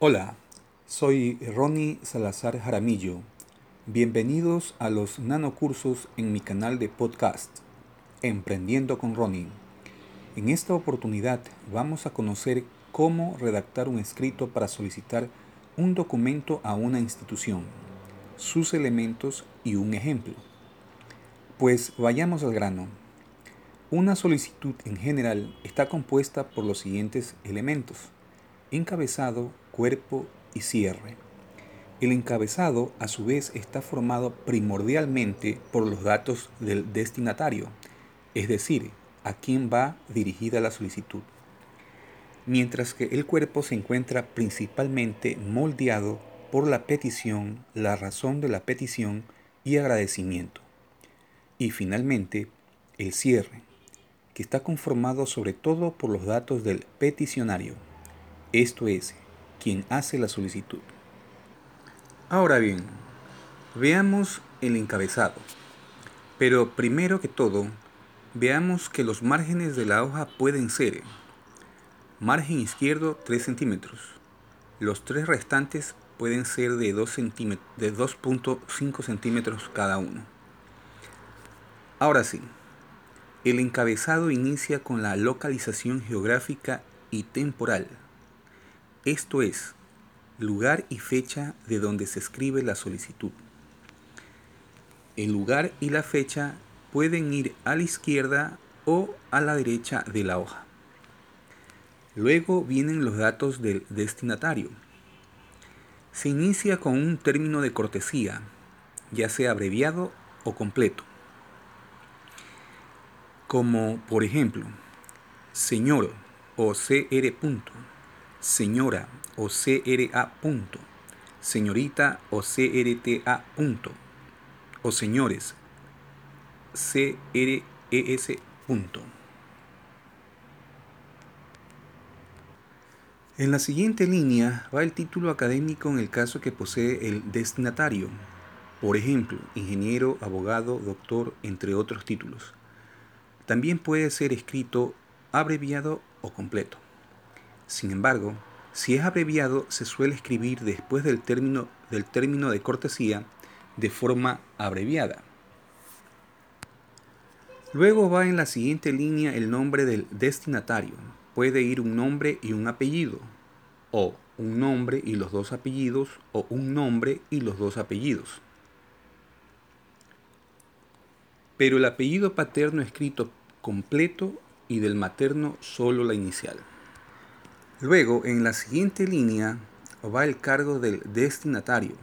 Hola, soy Ronnie Salazar Jaramillo. Bienvenidos a los nanocursos en mi canal de podcast, Emprendiendo con Ronnie. En esta oportunidad vamos a conocer cómo redactar un escrito para solicitar un documento a una institución, sus elementos y un ejemplo. Pues vayamos al grano. Una solicitud en general está compuesta por los siguientes elementos. Encabezado, cuerpo y cierre. El encabezado a su vez está formado primordialmente por los datos del destinatario, es decir, a quién va dirigida la solicitud. Mientras que el cuerpo se encuentra principalmente moldeado por la petición, la razón de la petición y agradecimiento. Y finalmente, el cierre, que está conformado sobre todo por los datos del peticionario, esto es, quien hace la solicitud. Ahora bien, veamos el encabezado. Pero primero que todo, veamos que los márgenes de la hoja pueden ser margen izquierdo 3 centímetros. Los tres restantes pueden ser de 2.5 centímetros cada uno. Ahora sí, el encabezado inicia con la localización geográfica y temporal esto es, lugar y fecha de donde se escribe la solicitud. El lugar y la fecha pueden ir a la izquierda o a la derecha de la hoja. Luego vienen los datos del destinatario. Se inicia con un término de cortesía, ya sea abreviado o completo. Como por ejemplo, señor o cr. Señora o CRA punto, señorita o CRTA punto, o señores CRES punto. En la siguiente línea va el título académico en el caso que posee el destinatario, por ejemplo, ingeniero, abogado, doctor, entre otros títulos. También puede ser escrito abreviado o completo. Sin embargo, si es abreviado, se suele escribir después del término, del término de cortesía de forma abreviada. Luego va en la siguiente línea el nombre del destinatario. Puede ir un nombre y un apellido, o un nombre y los dos apellidos, o un nombre y los dos apellidos. Pero el apellido paterno escrito completo y del materno solo la inicial. Luego, en la siguiente línea va el cargo del destinatario,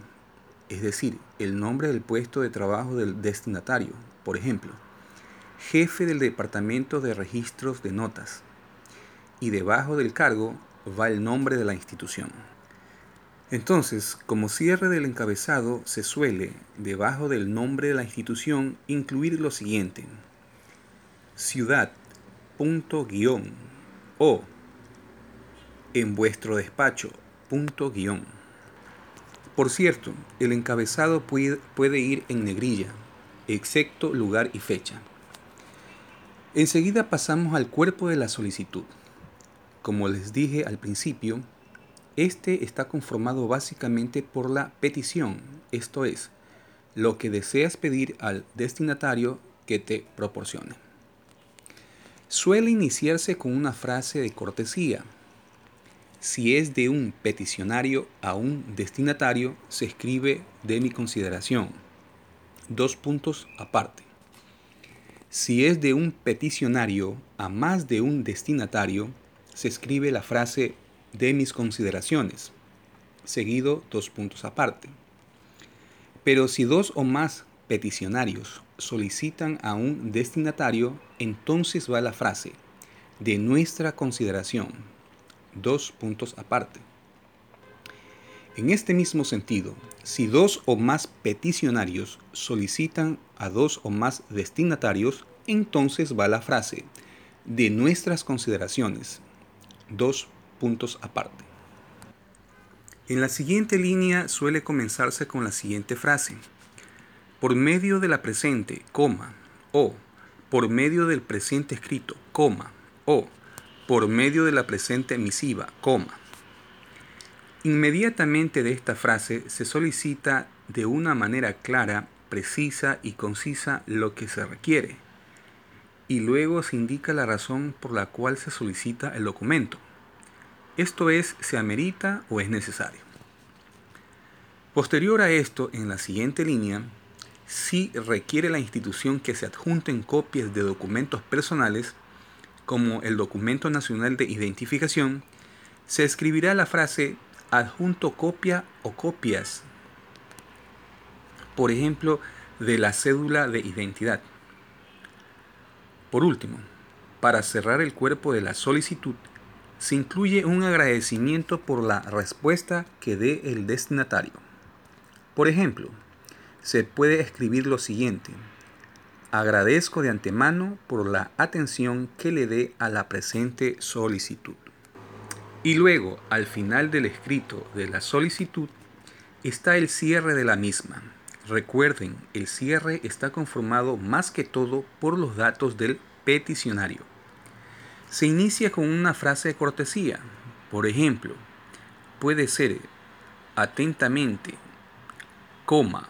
es decir, el nombre del puesto de trabajo del destinatario. Por ejemplo, jefe del departamento de registros de notas. Y debajo del cargo va el nombre de la institución. Entonces, como cierre del encabezado, se suele, debajo del nombre de la institución, incluir lo siguiente. Ciudad, punto o en vuestro despacho. Por cierto, el encabezado puede ir en negrilla, excepto lugar y fecha. Enseguida pasamos al cuerpo de la solicitud. Como les dije al principio, este está conformado básicamente por la petición, esto es, lo que deseas pedir al destinatario que te proporcione. Suele iniciarse con una frase de cortesía, si es de un peticionario a un destinatario, se escribe de mi consideración. Dos puntos aparte. Si es de un peticionario a más de un destinatario, se escribe la frase de mis consideraciones, seguido dos puntos aparte. Pero si dos o más peticionarios solicitan a un destinatario, entonces va la frase de nuestra consideración, dos puntos aparte. En este mismo sentido, si dos o más peticionarios solicitan a dos o más destinatarios, entonces va la frase de nuestras consideraciones, dos puntos aparte. En la siguiente línea suele comenzarse con la siguiente frase. Por medio de la presente, coma, o por medio del presente escrito, coma, o por medio de la presente emisiva, coma. Inmediatamente de esta frase se solicita de una manera clara, precisa y concisa lo que se requiere. Y luego se indica la razón por la cual se solicita el documento. Esto es, se amerita o es necesario. Posterior a esto, en la siguiente línea, si requiere la institución que se adjunten copias de documentos personales, como el documento nacional de identificación, se escribirá la frase adjunto copia o copias, por ejemplo, de la cédula de identidad. Por último, para cerrar el cuerpo de la solicitud, se incluye un agradecimiento por la respuesta que dé el destinatario. Por ejemplo, se puede escribir lo siguiente. Agradezco de antemano por la atención que le dé a la presente solicitud. Y luego, al final del escrito de la solicitud, está el cierre de la misma. Recuerden, el cierre está conformado más que todo por los datos del peticionario. Se inicia con una frase de cortesía. Por ejemplo, puede ser atentamente, coma,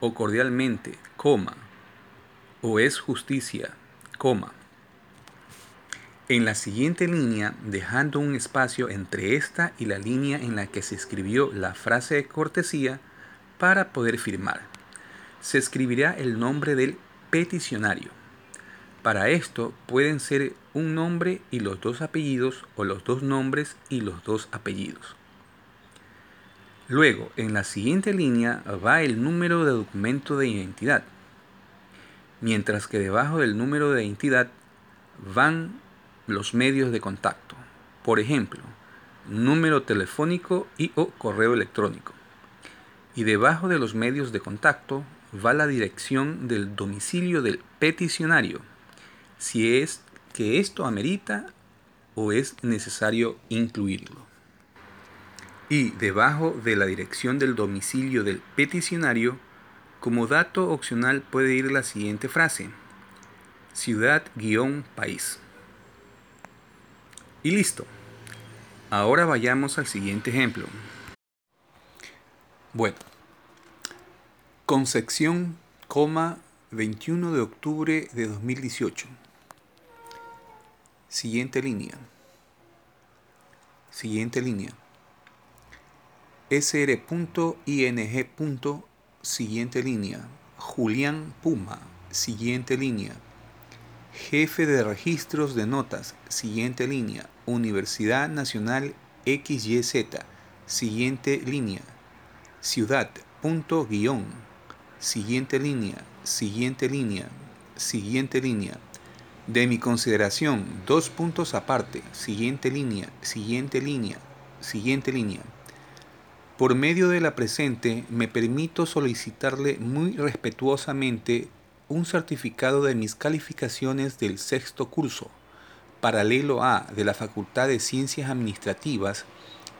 o cordialmente, coma, o es justicia, coma en la siguiente línea, dejando un espacio entre esta y la línea en la que se escribió la frase de cortesía para poder firmar. Se escribirá el nombre del peticionario. Para esto pueden ser un nombre y los dos apellidos o los dos nombres y los dos apellidos. Luego, en la siguiente línea va el número de documento de identidad, mientras que debajo del número de identidad van los medios de contacto. Por ejemplo, número telefónico y o correo electrónico. Y debajo de los medios de contacto va la dirección del domicilio del peticionario, si es que esto amerita o es necesario incluirlo. Y debajo de la dirección del domicilio del peticionario, como dato opcional puede ir la siguiente frase, ciudad-país. Y listo. Ahora vayamos al siguiente ejemplo. Bueno, Concepción, coma, 21 de octubre de 2018. Siguiente línea. Siguiente línea. sr.ing. Siguiente línea. Julián Puma. Siguiente línea. Jefe de Registros de Notas, siguiente línea. Universidad Nacional XYZ, siguiente línea. Ciudad, punto guion. Siguiente línea, siguiente línea, siguiente línea. De mi consideración, dos puntos aparte, siguiente línea, siguiente línea, siguiente línea. Por medio de la presente, me permito solicitarle muy respetuosamente un certificado de mis calificaciones del sexto curso, paralelo A de la Facultad de Ciencias Administrativas,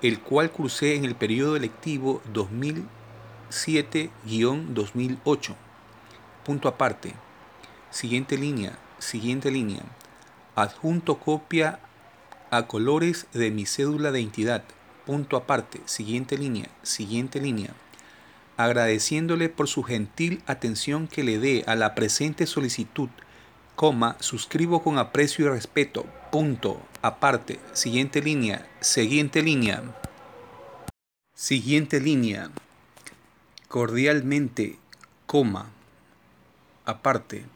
el cual cursé en el periodo electivo 2007-2008. Punto aparte. Siguiente línea, siguiente línea. Adjunto copia a colores de mi cédula de identidad. Punto aparte. Siguiente línea, siguiente línea agradeciéndole por su gentil atención que le dé a la presente solicitud, coma, suscribo con aprecio y respeto, punto, aparte, siguiente línea, siguiente línea, siguiente línea, cordialmente, coma, aparte,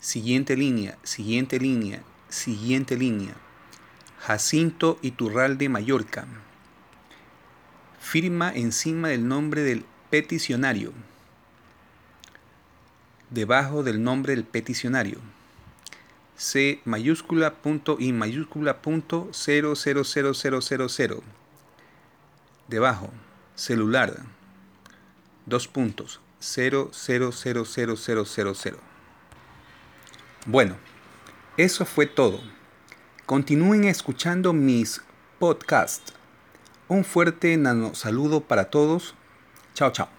siguiente línea, siguiente línea, siguiente línea, Jacinto Iturralde Mallorca, firma encima del nombre del peticionario. Debajo del nombre del peticionario. C mayúscula punto y mayúscula punto Debajo, celular. Dos puntos. Bueno, eso fue todo. Continúen escuchando mis podcasts. Un fuerte nano saludo para todos Chao, chao.